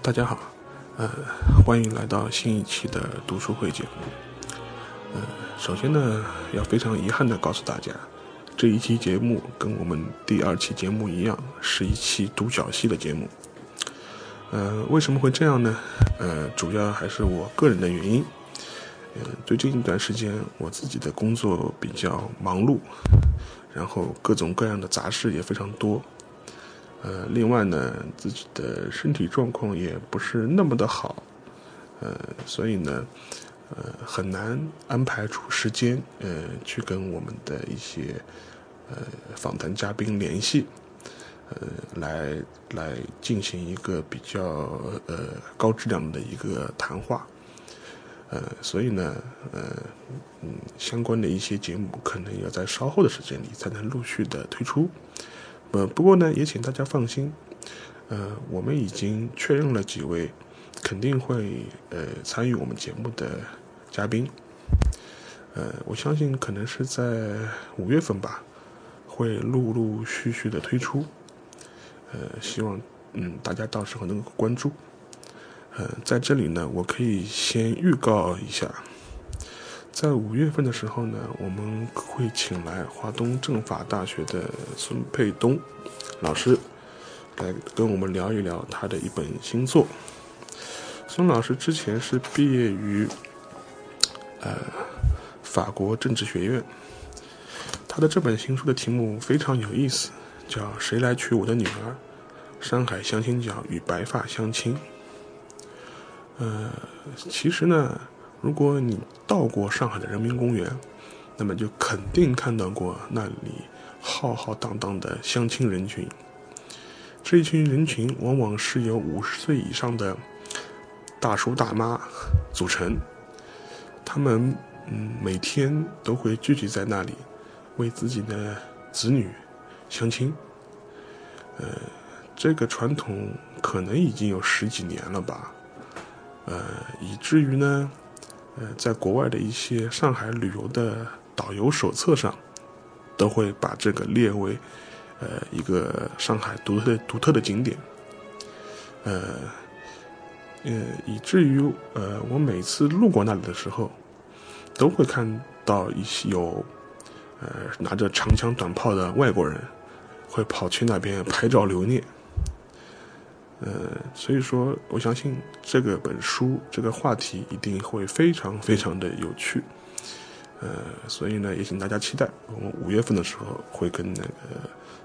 大家好，呃，欢迎来到新一期的读书会节目。呃，首先呢，要非常遗憾的告诉大家，这一期节目跟我们第二期节目一样，是一期独角戏的节目。呃，为什么会这样呢？呃，主要还是我个人的原因。呃，最近一段时间，我自己的工作比较忙碌，然后各种各样的杂事也非常多。呃，另外呢，自己的身体状况也不是那么的好，呃，所以呢，呃，很难安排出时间，呃，去跟我们的一些呃访谈嘉宾联系，呃，来来进行一个比较呃高质量的一个谈话，呃，所以呢，呃，嗯，相关的一些节目可能要在稍后的时间里才能陆续的推出。呃，不过呢，也请大家放心，呃，我们已经确认了几位肯定会呃参与我们节目的嘉宾，呃，我相信可能是在五月份吧，会陆陆续续的推出，呃，希望嗯大家到时候能够关注，呃，在这里呢，我可以先预告一下。在五月份的时候呢，我们会请来华东政法大学的孙佩东老师来跟我们聊一聊他的一本新作。孙老师之前是毕业于呃法国政治学院，他的这本新书的题目非常有意思，叫《谁来娶我的女儿？山海相亲角与白发相亲》。呃，其实呢。如果你到过上海的人民公园，那么就肯定看到过那里浩浩荡荡的相亲人群。这一群人群往往是由五十岁以上的大叔大妈组成，他们嗯每天都会聚集在那里，为自己的子女相亲。呃，这个传统可能已经有十几年了吧，呃，以至于呢。呃，在国外的一些上海旅游的导游手册上，都会把这个列为，呃，一个上海独特独特的景点。呃，呃，以至于呃，我每次路过那里的时候，都会看到一些有，呃，拿着长枪短炮的外国人，会跑去那边拍照留念。呃，所以说，我相信这个本书这个话题一定会非常非常的有趣。呃，所以呢，也请大家期待，我们五月份的时候会跟那个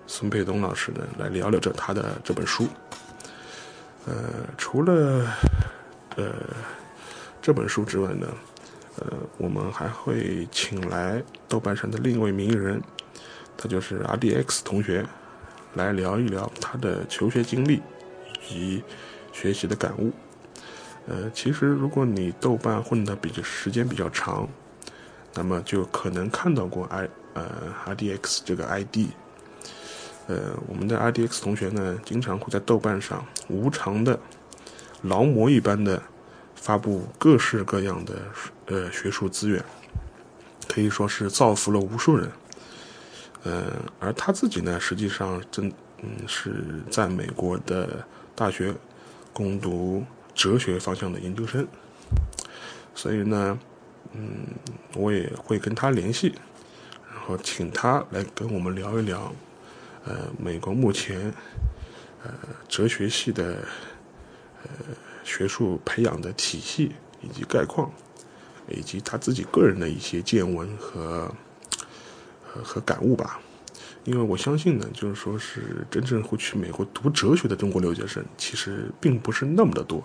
孙佩东老师呢来聊聊这他的这本书。呃，除了呃这本书之外呢，呃，我们还会请来豆瓣上的另一位名人，他就是 R D X 同学，来聊一聊他的求学经历。及学习的感悟，呃，其实如果你豆瓣混的比较时间比较长，那么就可能看到过 i 呃 r d x 这个 ID，呃，我们的 r d x 同学呢，经常会在豆瓣上无偿的劳模一般的发布各式各样的呃学术资源，可以说是造福了无数人，呃，而他自己呢，实际上真嗯是在美国的。大学攻读哲学方向的研究生，所以呢，嗯，我也会跟他联系，然后请他来跟我们聊一聊，呃，美国目前呃哲学系的呃学术培养的体系以及概况，以及他自己个人的一些见闻和和和感悟吧。因为我相信呢，就是说是真正会去美国读哲学的中国留学生，其实并不是那么的多，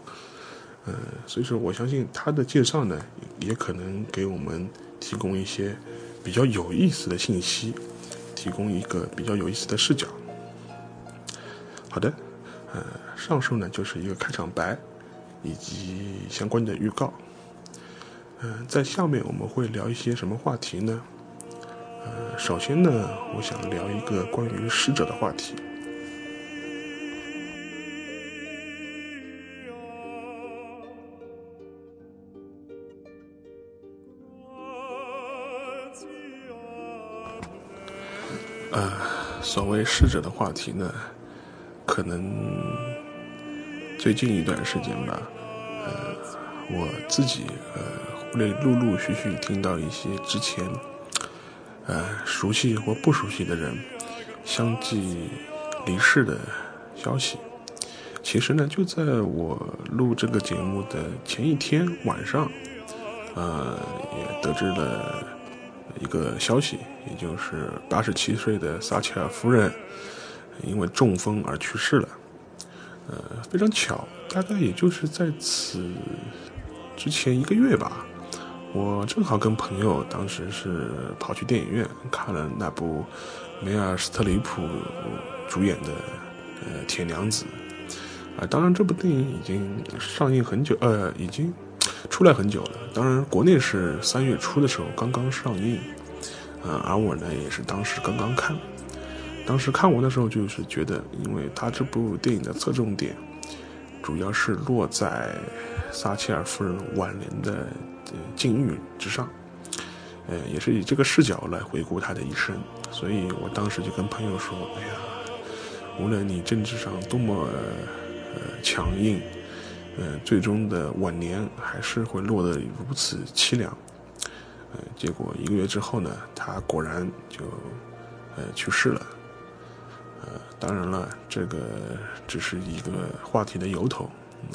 呃，所以说我相信他的介绍呢，也可能给我们提供一些比较有意思的信息，提供一个比较有意思的视角。好的，呃，上述呢就是一个开场白以及相关的预告，嗯，在下面我们会聊一些什么话题呢？首先呢，我想聊一个关于逝者的话题。呃，所谓逝者的话题呢，可能最近一段时间吧，呃，我自己呃会陆陆续续听到一些之前呃熟悉或不熟悉的人相继离世的消息。其实呢，就在我录这个节目的前一天晚上，呃，也得知了一个消息，也就是八十七岁的撒切尔夫人因为中风而去世了。呃，非常巧，大概也就是在此之前一个月吧，我正好跟朋友当时是跑去电影院看了那部梅尔斯特里普主演的呃《铁娘子》。啊，当然，这部电影已经上映很久，呃，已经出来很久了。当然，国内是三月初的时候刚刚上映，啊，而我呢也是当时刚刚看。当时看完的时候，就是觉得，因为他这部电影的侧重点主要是落在撒切尔夫人晚年的境遇之上，呃，也是以这个视角来回顾他的一生。所以我当时就跟朋友说：“哎呀，无论你政治上多么……”呃，强硬，呃，最终的晚年还是会落得如此凄凉，呃，结果一个月之后呢，他果然就，呃，去世了，呃，当然了，这个只是一个话题的由头，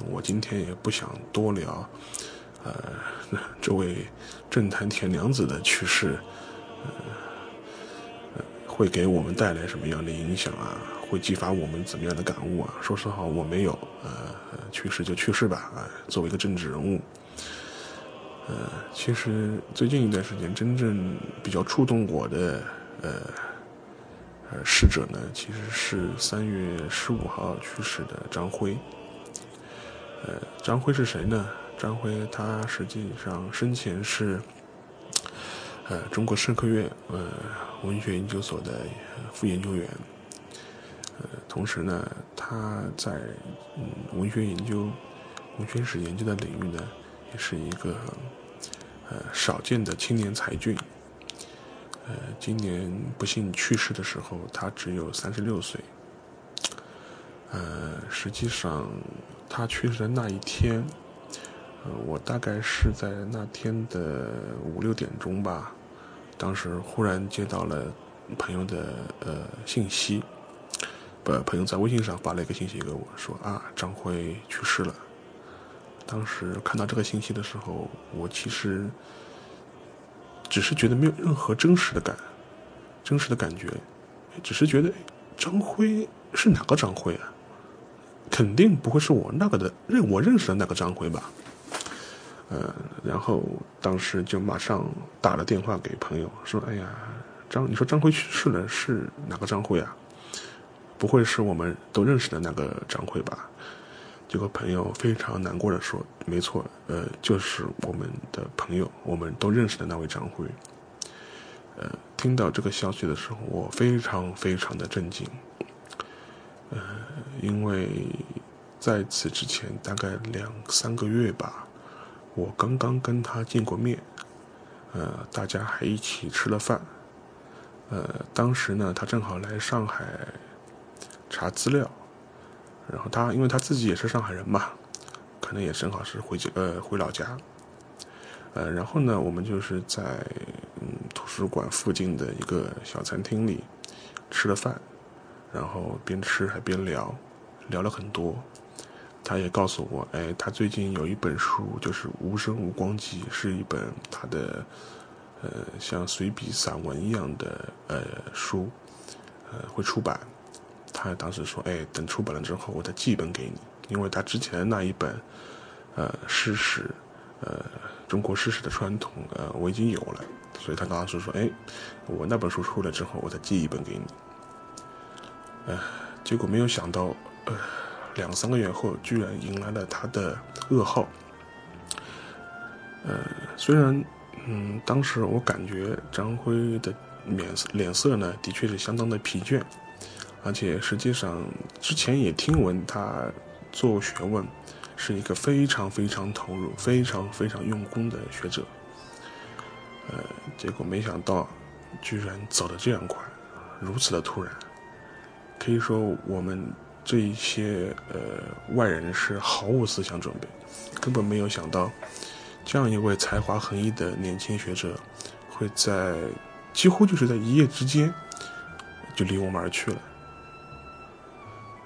我今天也不想多聊，呃，这位政坛铁娘子的去世，呃，会给我们带来什么样的影响啊？会激发我们怎么样的感悟啊？说实话，我没有。呃，去世就去世吧。啊，作为一个政治人物，呃，其实最近一段时间真正比较触动我的，呃，呃，逝者呢，其实是三月十五号去世的张辉。呃，张辉是谁呢？张辉他实际上生前是，呃，中国社科院呃文学研究所的副研究员。呃，同时呢，他在嗯文学研究、文学史研究的领域呢，也是一个呃少见的青年才俊。呃，今年不幸去世的时候，他只有三十六岁。呃，实际上他去世的那一天，呃，我大概是在那天的五六点钟吧，当时忽然接到了朋友的呃信息。呃，朋友在微信上发了一个信息给我，说啊，张辉去世了。当时看到这个信息的时候，我其实只是觉得没有任何真实的感，真实的感觉，只是觉得张辉是哪个张辉啊？肯定不会是我那个的认我认识的那个张辉吧？呃，然后当时就马上打了电话给朋友，说，哎呀，张，你说张辉去世了，是哪个张辉啊？不会是我们都认识的那个张辉吧？结果朋友非常难过的说：“没错，呃，就是我们的朋友，我们都认识的那位张辉。”呃，听到这个消息的时候，我非常非常的震惊。呃，因为在此之前大概两三个月吧，我刚刚跟他见过面，呃，大家还一起吃了饭。呃，当时呢，他正好来上海。查资料，然后他因为他自己也是上海人嘛，可能也正好是回家呃回老家，呃然后呢我们就是在嗯图书馆附近的一个小餐厅里吃了饭，然后边吃还边聊，聊了很多，他也告诉我，哎他最近有一本书就是《无声无光集》，是一本他的呃像随笔散文一样的呃书，呃会出版。他当时说：“哎，等出版了之后，我再寄一本给你，因为他之前那一本，呃，诗史，呃，中国诗史的传统，呃，我已经有了，所以他当时说：，哎，我那本书出来之后，我再寄一本给你。呃，结果没有想到，呃，两三个月后，居然迎来了他的噩耗。呃，虽然，嗯，当时我感觉张辉的脸脸色呢，的确是相当的疲倦。”而且实际上，之前也听闻他做学问是一个非常非常投入、非常非常用功的学者。呃，结果没想到，居然走得这样快，如此的突然。可以说，我们这一些呃外人是毫无思想准备，根本没有想到，这样一位才华横溢的年轻学者，会在几乎就是在一夜之间就离我们而去了。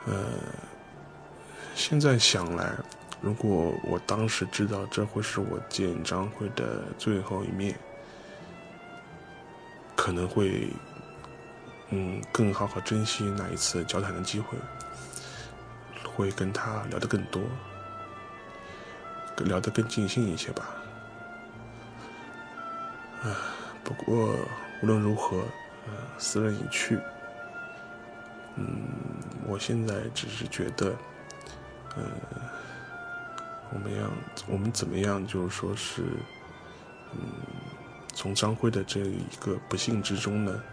呃，现在想来，如果我当时知道这会是我见张辉的最后一面，可能会。嗯，更好好珍惜那一次交谈的机会，会跟他聊得更多，聊得更尽兴一些吧。啊，不过无论如何，呃，斯人已去。嗯，我现在只是觉得，呃，我们要我们怎么样，就是说是，嗯，从张辉的这一个不幸之中呢？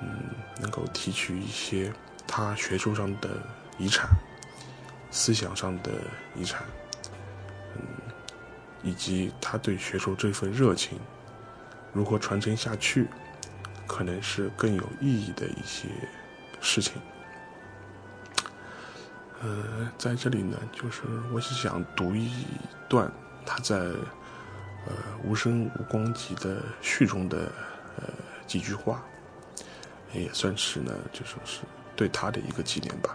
嗯，能够提取一些他学术上的遗产、思想上的遗产，嗯，以及他对学术这份热情如何传承下去，可能是更有意义的一些事情。呃，在这里呢，就是我是想读一段他在《呃无声无光集》的序中的呃几句话。也算是呢，就说是对他的一个纪念吧。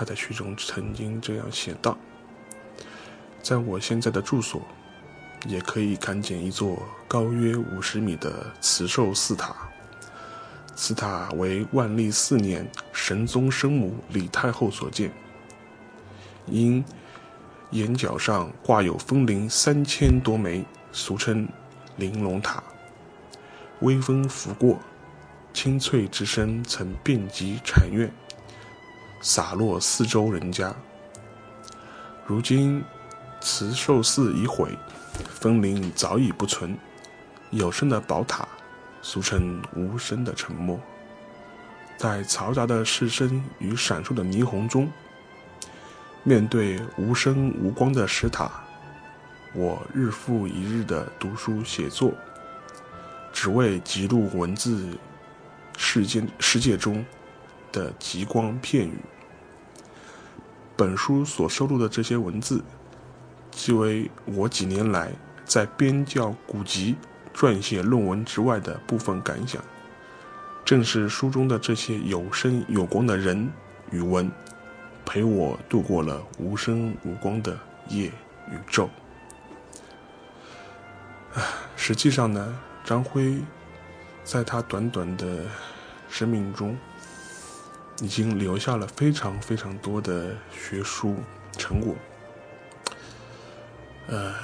他在序中曾经这样写道：“在我现在的住所，也可以看见一座高约五十米的慈寿寺塔。此塔为万历四年神宗生母李太后所建，因檐角上挂有风铃三千多枚，俗称玲珑塔。”微风拂过，清脆之声曾遍及禅院，洒落四周人家。如今慈寿寺已毁，风铃早已不存，有声的宝塔，俗称无声的沉默。在嘈杂的市声与闪烁的霓虹中，面对无声无光的石塔，我日复一日的读书写作。只为记录文字世间世界中的极光片语。本书所收录的这些文字，即为我几年来在编校古籍、撰写论文之外的部分感想。正是书中的这些有声有光的人与文，陪我度过了无声无光的夜与昼。实际上呢？张辉在他短短的生命中，已经留下了非常非常多的学术成果，呃，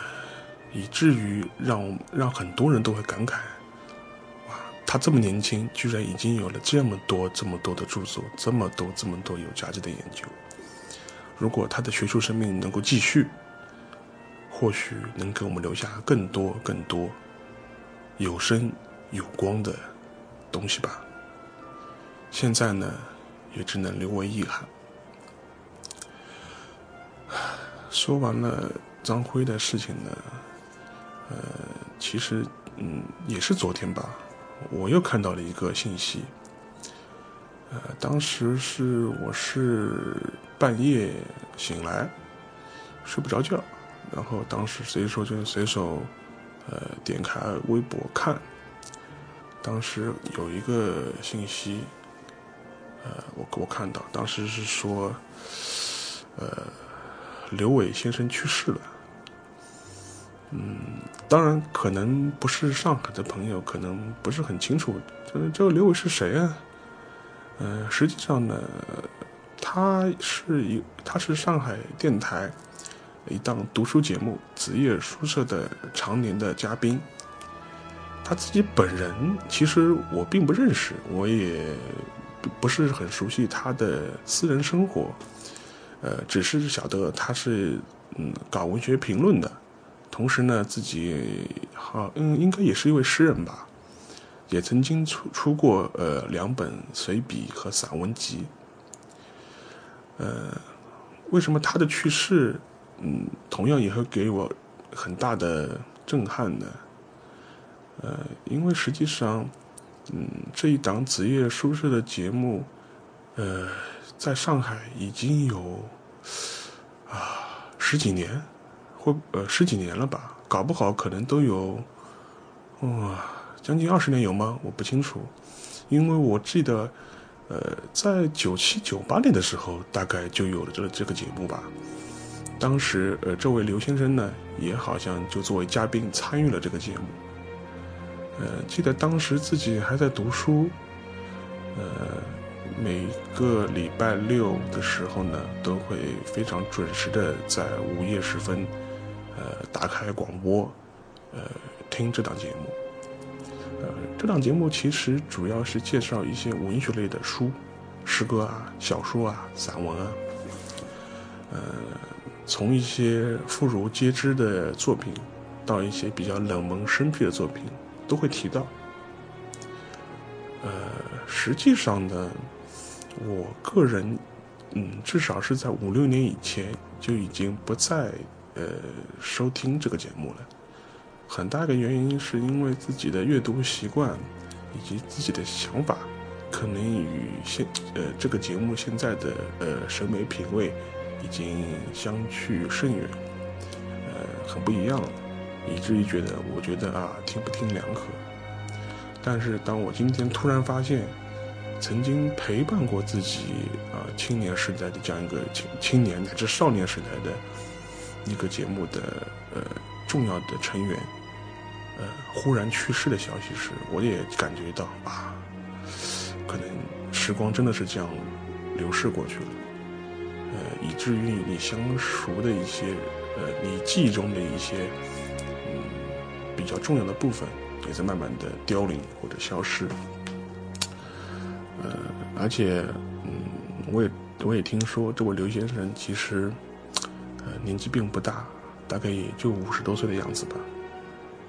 以至于让让很多人都会感慨：哇，他这么年轻，居然已经有了这么多这么多的著作，这么多这么多有价值的研究。如果他的学术生命能够继续，或许能给我们留下更多更多。有声有光的东西吧。现在呢，也只能留为遗憾。说完了张辉的事情呢，呃，其实嗯，也是昨天吧，我又看到了一个信息。呃，当时是我是半夜醒来，睡不着觉，然后当时随手就随手。呃，点开微博看，当时有一个信息，呃，我我看到，当时是说，呃，刘伟先生去世了。嗯，当然可能不是上海的朋友，可能不是很清楚，这这个刘伟是谁啊？呃，实际上呢，他是一，他是上海电台。一档读书节目《子夜书社》的常年的嘉宾，他自己本人其实我并不认识，我也不是很熟悉他的私人生活，呃，只是晓得他是嗯搞文学评论的，同时呢自己好嗯应该也是一位诗人吧，也曾经出出过呃两本随笔和散文集，呃，为什么他的去世？嗯，同样也会给我很大的震撼呢，呃，因为实际上，嗯，这一档子夜书社的节目，呃，在上海已经有啊十几年，或呃十几年了吧，搞不好可能都有哇将近二十年有吗？我不清楚，因为我记得呃在九七九八年的时候，大概就有了这这个节目吧。当时呃这位刘先生呢，也好像就作为嘉宾参与了这个节目。呃，记得当时自己还在读书，呃，每个礼拜六的时候呢，都会非常准时的在午夜时分，呃，打开广播，呃，听这档节目。呃，这档节目其实主要是介绍一些文学类的书，诗歌啊、小说啊、散文啊，呃，从一些妇孺皆知的作品，到一些比较冷门生僻的作品。都会提到，呃，实际上呢，我个人，嗯，至少是在五六年以前就已经不再呃收听这个节目了。很大一个原因是因为自己的阅读习惯以及自己的想法，可能与现呃这个节目现在的呃审美品味已经相去甚远，呃，很不一样了。以至于觉得，我觉得啊，听不听两可。但是，当我今天突然发现，曾经陪伴过自己啊青年时代的这样一个青青年乃至少年时代的一个节目的呃重要的成员，呃忽然去世的消息时，我也感觉到啊，可能时光真的是这样流逝过去了。呃，以至于你相熟的一些，呃，你记忆中的一些。比较重要的部分也在慢慢的凋零或者消失，呃，而且，嗯，我也我也听说这位刘先生其实，呃，年纪并不大，大概也就五十多岁的样子吧，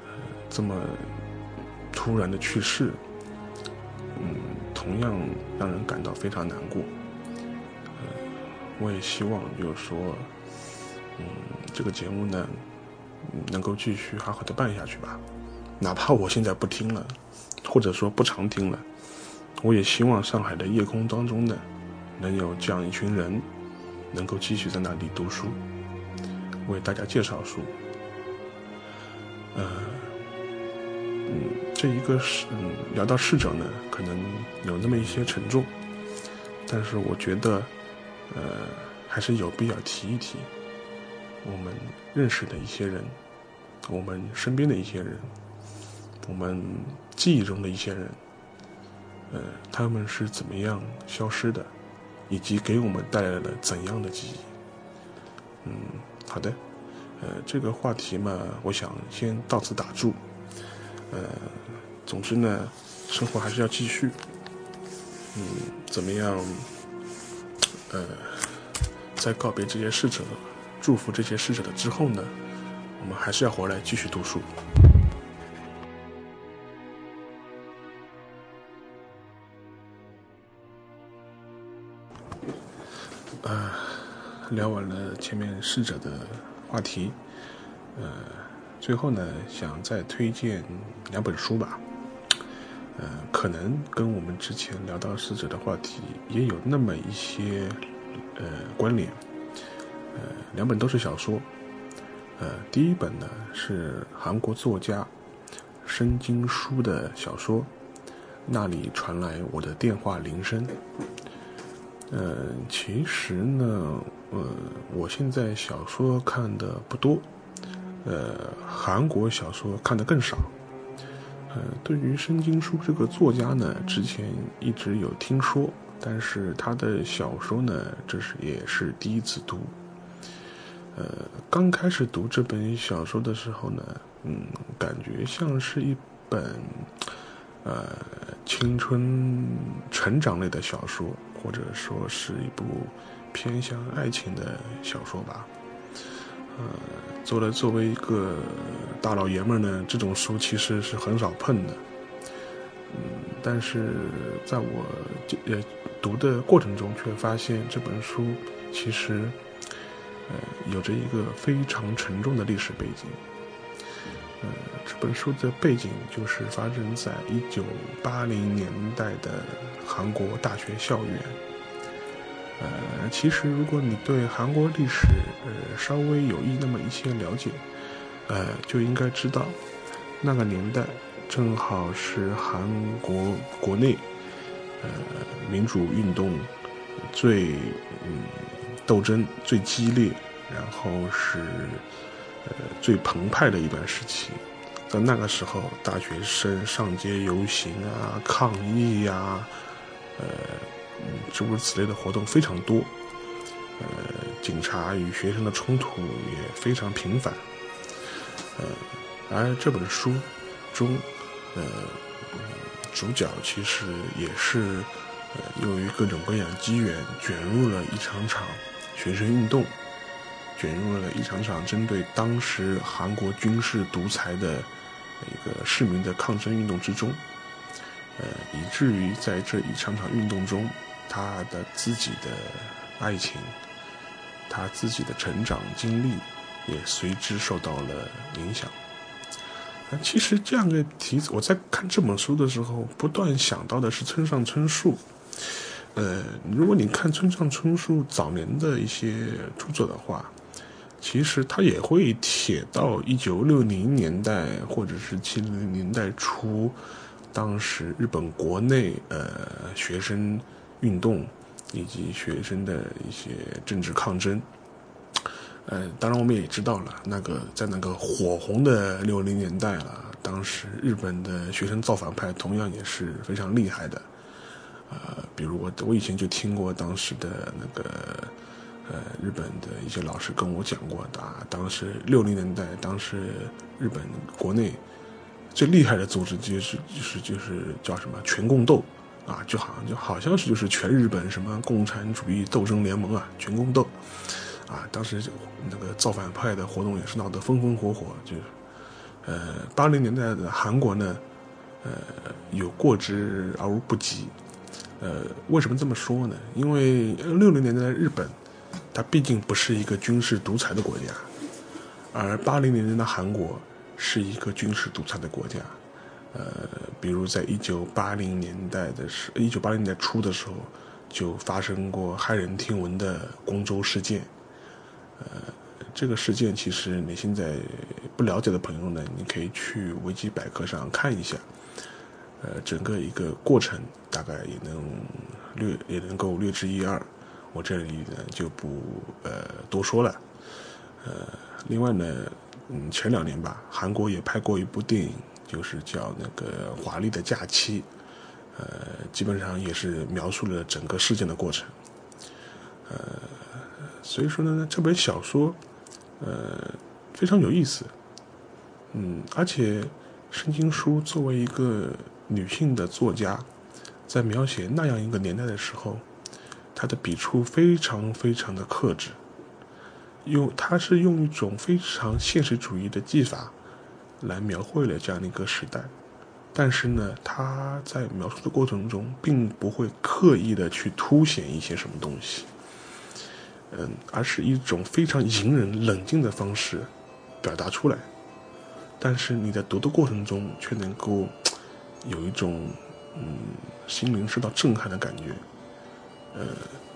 呃，这么突然的去世，嗯，同样让人感到非常难过，呃，我也希望就是说，嗯，这个节目呢。能够继续好好的办下去吧，哪怕我现在不听了，或者说不常听了，我也希望上海的夜空当中呢，能有这样一群人，能够继续在那里读书，为大家介绍书。呃，嗯，这一个是嗯聊到逝者呢，可能有那么一些沉重，但是我觉得，呃，还是有必要提一提。我们认识的一些人，我们身边的一些人，我们记忆中的一些人，呃，他们是怎么样消失的，以及给我们带来了怎样的记忆？嗯，好的，呃，这个话题嘛，我想先到此打住。呃，总之呢，生活还是要继续。嗯，怎么样？呃，在告别这些逝者。祝福这些逝者的之后呢，我们还是要回来继续读书。呃，聊完了前面逝者的话题，呃，最后呢，想再推荐两本书吧。呃，可能跟我们之前聊到逝者的话题也有那么一些呃关联。呃，两本都是小说。呃，第一本呢是韩国作家申京书的小说，《那里传来我的电话铃声》。呃，其实呢，呃，我现在小说看的不多，呃，韩国小说看的更少。呃，对于申京书这个作家呢，之前一直有听说，但是他的小说呢，这是也是第一次读。呃，刚开始读这本小说的时候呢，嗯，感觉像是一本，呃，青春成长类的小说，或者说是一部偏向爱情的小说吧。呃，作为作为一个大老爷们儿呢，这种书其实是很少碰的。嗯，但是在我呃读的过程中，却发现这本书其实。呃，有着一个非常沉重的历史背景。呃，这本书的背景就是发生在一九八零年代的韩国大学校园。呃，其实如果你对韩国历史呃稍微有一那么一些了解，呃，就应该知道，那个年代正好是韩国国内呃民主运动最嗯斗争最激烈，然后是呃最澎湃的一段时期。在那个时候，大学生上街游行啊、抗议呀，呃。诸如此类的活动非常多，呃，警察与学生的冲突也非常频繁，呃，而这本书中，呃，主角其实也是，呃，由于各种各样机缘卷入了一场场学生运动，卷入了一场场针对当时韩国军事独裁的一个市民的抗争运动之中，呃，以至于在这一场场运动中。他的自己的爱情，他自己的成长经历，也随之受到了影响。其实这样的题，我在看这本书的时候，不断想到的是村上春树。呃，如果你看村上春树早年的一些著作的话，其实他也会写到一九六零年代或者是七零年代初，当时日本国内呃学生。运动以及学生的一些政治抗争，呃，当然我们也知道了，那个在那个火红的六零年代了，当时日本的学生造反派同样也是非常厉害的，呃，比如我我以前就听过当时的那个呃日本的一些老师跟我讲过的，当时六零年代，当时日本国内最厉害的组织就是就是就是叫什么全共斗。啊，就好像就好像是就是全日本什么共产主义斗争联盟啊，全共斗，啊，当时那个造反派的活动也是闹得风风火火，就，呃，八零年代的韩国呢，呃，有过之而无不及，呃，为什么这么说呢？因为六零年代的日本，它毕竟不是一个军事独裁的国家，而八零年代的韩国是一个军事独裁的国家。呃，比如在一九八零年代的时，一九八零年代初的时候，就发生过骇人听闻的光州事件。呃，这个事件其实你现在不了解的朋友呢，你可以去维基百科上看一下。呃，整个一个过程大概也能略也能够略知一二，我这里呢就不呃多说了。呃，另外呢，嗯，前两年吧，韩国也拍过一部电影。就是叫那个华丽的假期，呃，基本上也是描述了整个事件的过程，呃，所以说呢，这本小说，呃，非常有意思，嗯，而且圣经书作为一个女性的作家，在描写那样一个年代的时候，她的笔触非常非常的克制，用她是用一种非常现实主义的技法。来描绘了这样的一个时代，但是呢，她在描述的过程中，并不会刻意的去凸显一些什么东西，嗯，而是一种非常隐忍、冷静的方式表达出来。但是你在读的过程中，却能够有一种嗯心灵受到震撼的感觉，呃，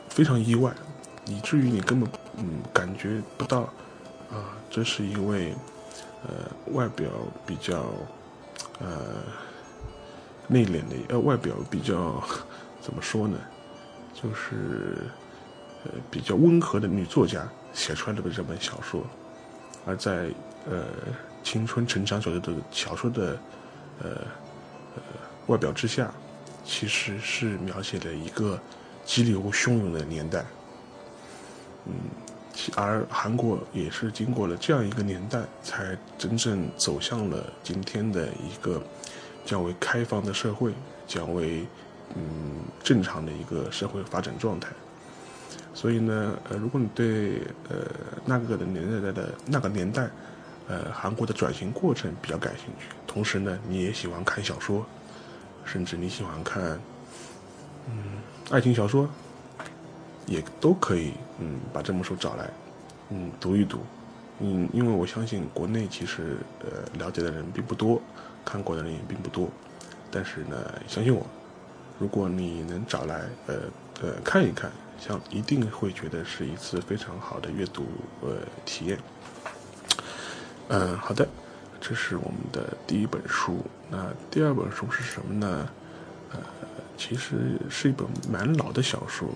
非常意外，以至于你根本嗯感觉不到啊，这是一位。呃，外表比较呃内敛的，呃，外表比较怎么说呢？就是呃比较温和的女作家写出来的这本小说，而在呃青春成长小说的小说的呃外表之下，其实是描写了一个激流汹涌的年代，嗯。而韩国也是经过了这样一个年代，才真正走向了今天的一个较为开放的社会，较为嗯正常的一个社会发展状态。所以呢，呃，如果你对呃那个的年代的那个年代，呃韩国的转型过程比较感兴趣，同时呢，你也喜欢看小说，甚至你喜欢看嗯爱情小说。也都可以，嗯，把这本书找来，嗯，读一读，嗯，因为我相信国内其实呃了解的人并不多，看过的人也并不多，但是呢，相信我，如果你能找来，呃呃看一看，像一定会觉得是一次非常好的阅读呃体验。嗯，好的，这是我们的第一本书。那第二本书是什么呢？呃，其实是一本蛮老的小说，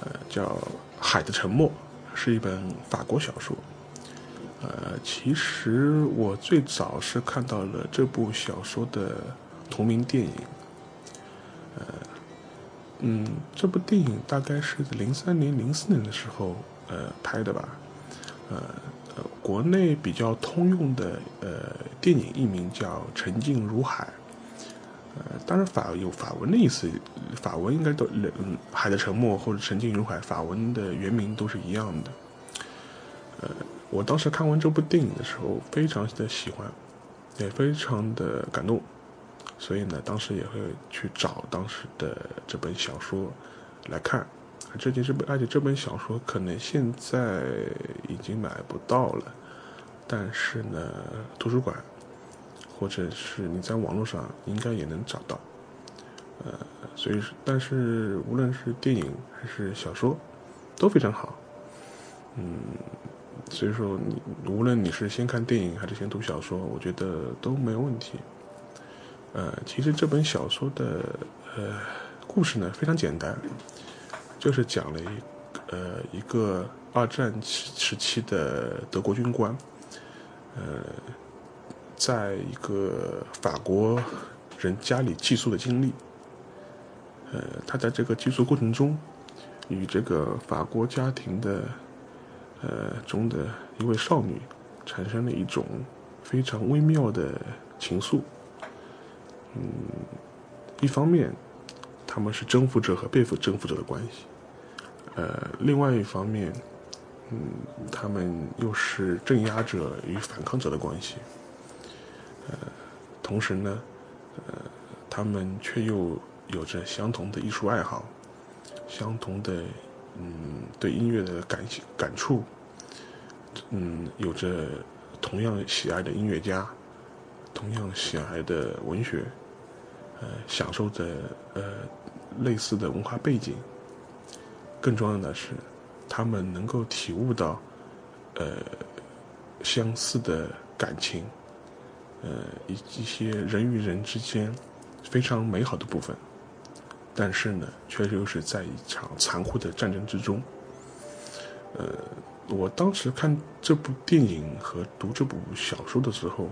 呃，叫《海的沉默》，是一本法国小说。呃，其实我最早是看到了这部小说的同名电影。呃，嗯，这部电影大概是零三年、零四年的时候呃拍的吧。呃，国内比较通用的呃电影译名叫《沉静如海》。呃，当然法有法文的意思，法文应该都嗯，海的沉默或者沉静如海，法文的原名都是一样的。呃，我当时看完这部电影的时候，非常的喜欢，也非常的感动，所以呢，当时也会去找当时的这本小说来看。这件这本，而且这本小说可能现在已经买不到了，但是呢，图书馆。或者是你在网络上应该也能找到，呃，所以但是无论是电影还是小说，都非常好，嗯，所以说你无论你是先看电影还是先读小说，我觉得都没有问题。呃，其实这本小说的呃故事呢非常简单，就是讲了一呃一个二战时时期的德国军官，呃。在一个法国人家里寄宿的经历，呃，他在这个寄宿过程中，与这个法国家庭的呃中的一位少女产生了一种非常微妙的情愫。嗯，一方面他们是征服者和被征服者的关系，呃，另外一方面，嗯，他们又是镇压者与反抗者的关系。呃，同时呢，呃，他们却又有着相同的艺术爱好，相同的嗯对音乐的感感触，嗯，有着同样喜爱的音乐家，同样喜爱的文学，呃，享受着呃类似的文化背景。更重要的是，他们能够体悟到呃相似的感情。呃，一一些人与人之间非常美好的部分，但是呢，却又是在一场残酷的战争之中。呃，我当时看这部电影和读这部小说的时候，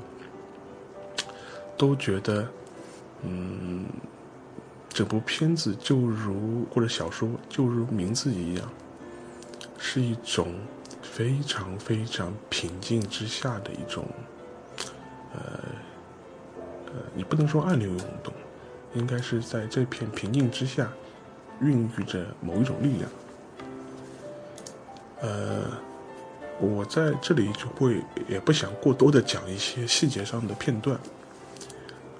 都觉得，嗯，这部片子就如或者小说就如名字一样，是一种非常非常平静之下的一种。呃，呃，你不能说暗流涌动，应该是在这片平静之下，孕育着某一种力量。呃，我在这里就会也不想过多的讲一些细节上的片段，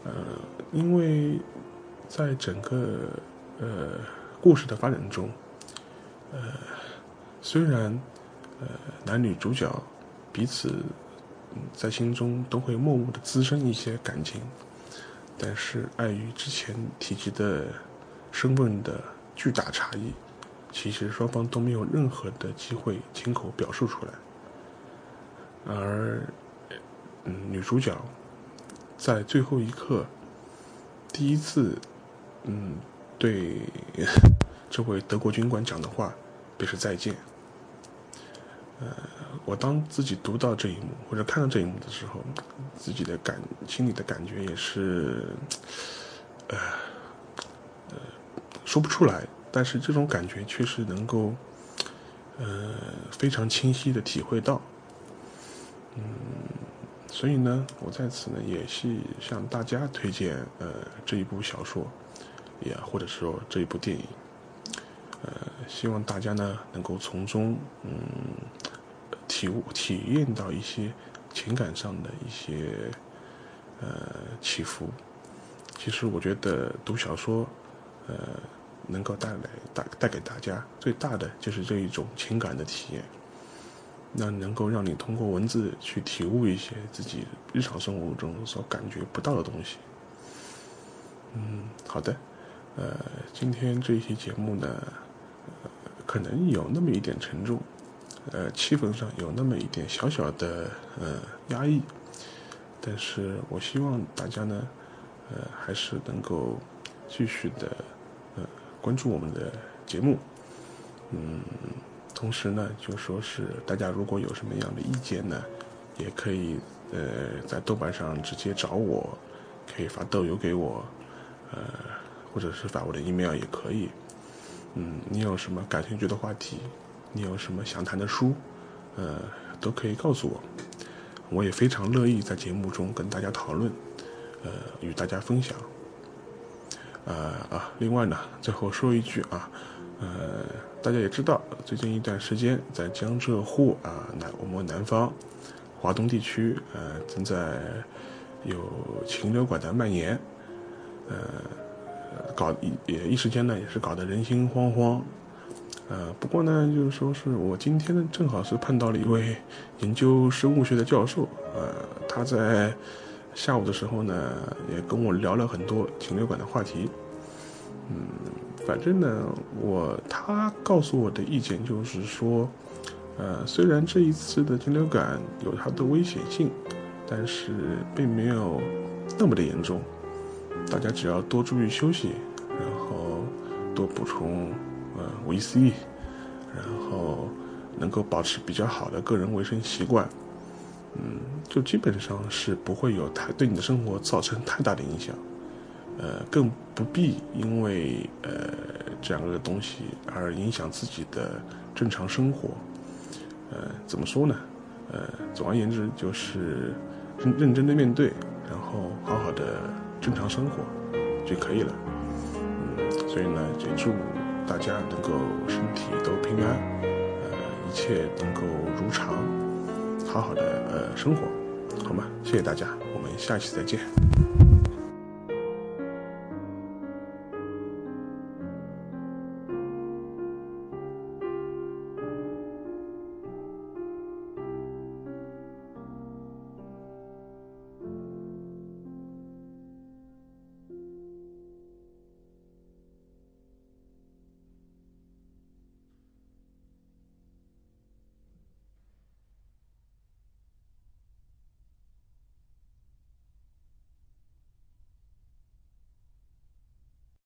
呃，因为在整个呃故事的发展中，呃，虽然呃男女主角彼此。在心中都会默默的滋生一些感情，但是碍于之前提及的身份的巨大差异，其实双方都没有任何的机会亲口表述出来。而，嗯，女主角在最后一刻第一次，嗯，对这位德国军官讲的话，便是再见。呃，我当自己读到这一幕或者看到这一幕的时候，自己的感心里的感觉也是，呃，呃，说不出来，但是这种感觉确实能够，呃，非常清晰的体会到。嗯，所以呢，我在此呢也是向大家推荐呃这一部小说，也或者说这一部电影。呃，希望大家呢能够从中嗯体悟、体验到一些情感上的一些呃起伏。其实我觉得读小说，呃，能够带来带带给大家最大的就是这一种情感的体验，那能够让你通过文字去体悟一些自己日常生活中所感觉不到的东西。嗯，好的，呃，今天这一期节目呢。呃可能有那么一点沉重，呃，气氛上有那么一点小小的呃压抑，但是我希望大家呢，呃，还是能够继续的呃关注我们的节目，嗯，同时呢，就说是大家如果有什么样的意见呢，也可以呃在豆瓣上直接找我，可以发豆邮给我，或者是发我的 email 也可以。嗯，你有什么感兴趣的话题？你有什么想谈的书？呃，都可以告诉我，我也非常乐意在节目中跟大家讨论，呃，与大家分享。呃啊，另外呢，最后说一句啊，呃，大家也知道，最近一段时间在江浙沪啊南我们南方华东地区，呃，正在有禽流感的蔓延，呃。搞一也一时间呢，也是搞得人心惶惶，呃，不过呢，就是说是我今天呢，正好是碰到了一位研究生物学的教授，呃，他在下午的时候呢，也跟我聊了很多禽流感的话题，嗯，反正呢，我他告诉我的意见就是说，呃，虽然这一次的禽流感有它的危险性，但是并没有那么的严重。大家只要多注意休息，然后多补充呃维 C，然后能够保持比较好的个人卫生习惯，嗯，就基本上是不会有太对你的生活造成太大的影响，呃，更不必因为呃这样的东西而影响自己的正常生活，呃，怎么说呢？呃，总而言之就是认认真的面对，然后好好的。正常生活就可以了，嗯，所以呢，也祝大家能够身体都平安，呃，一切能够如常，好好的呃生活，好吗？谢谢大家，我们下期再见。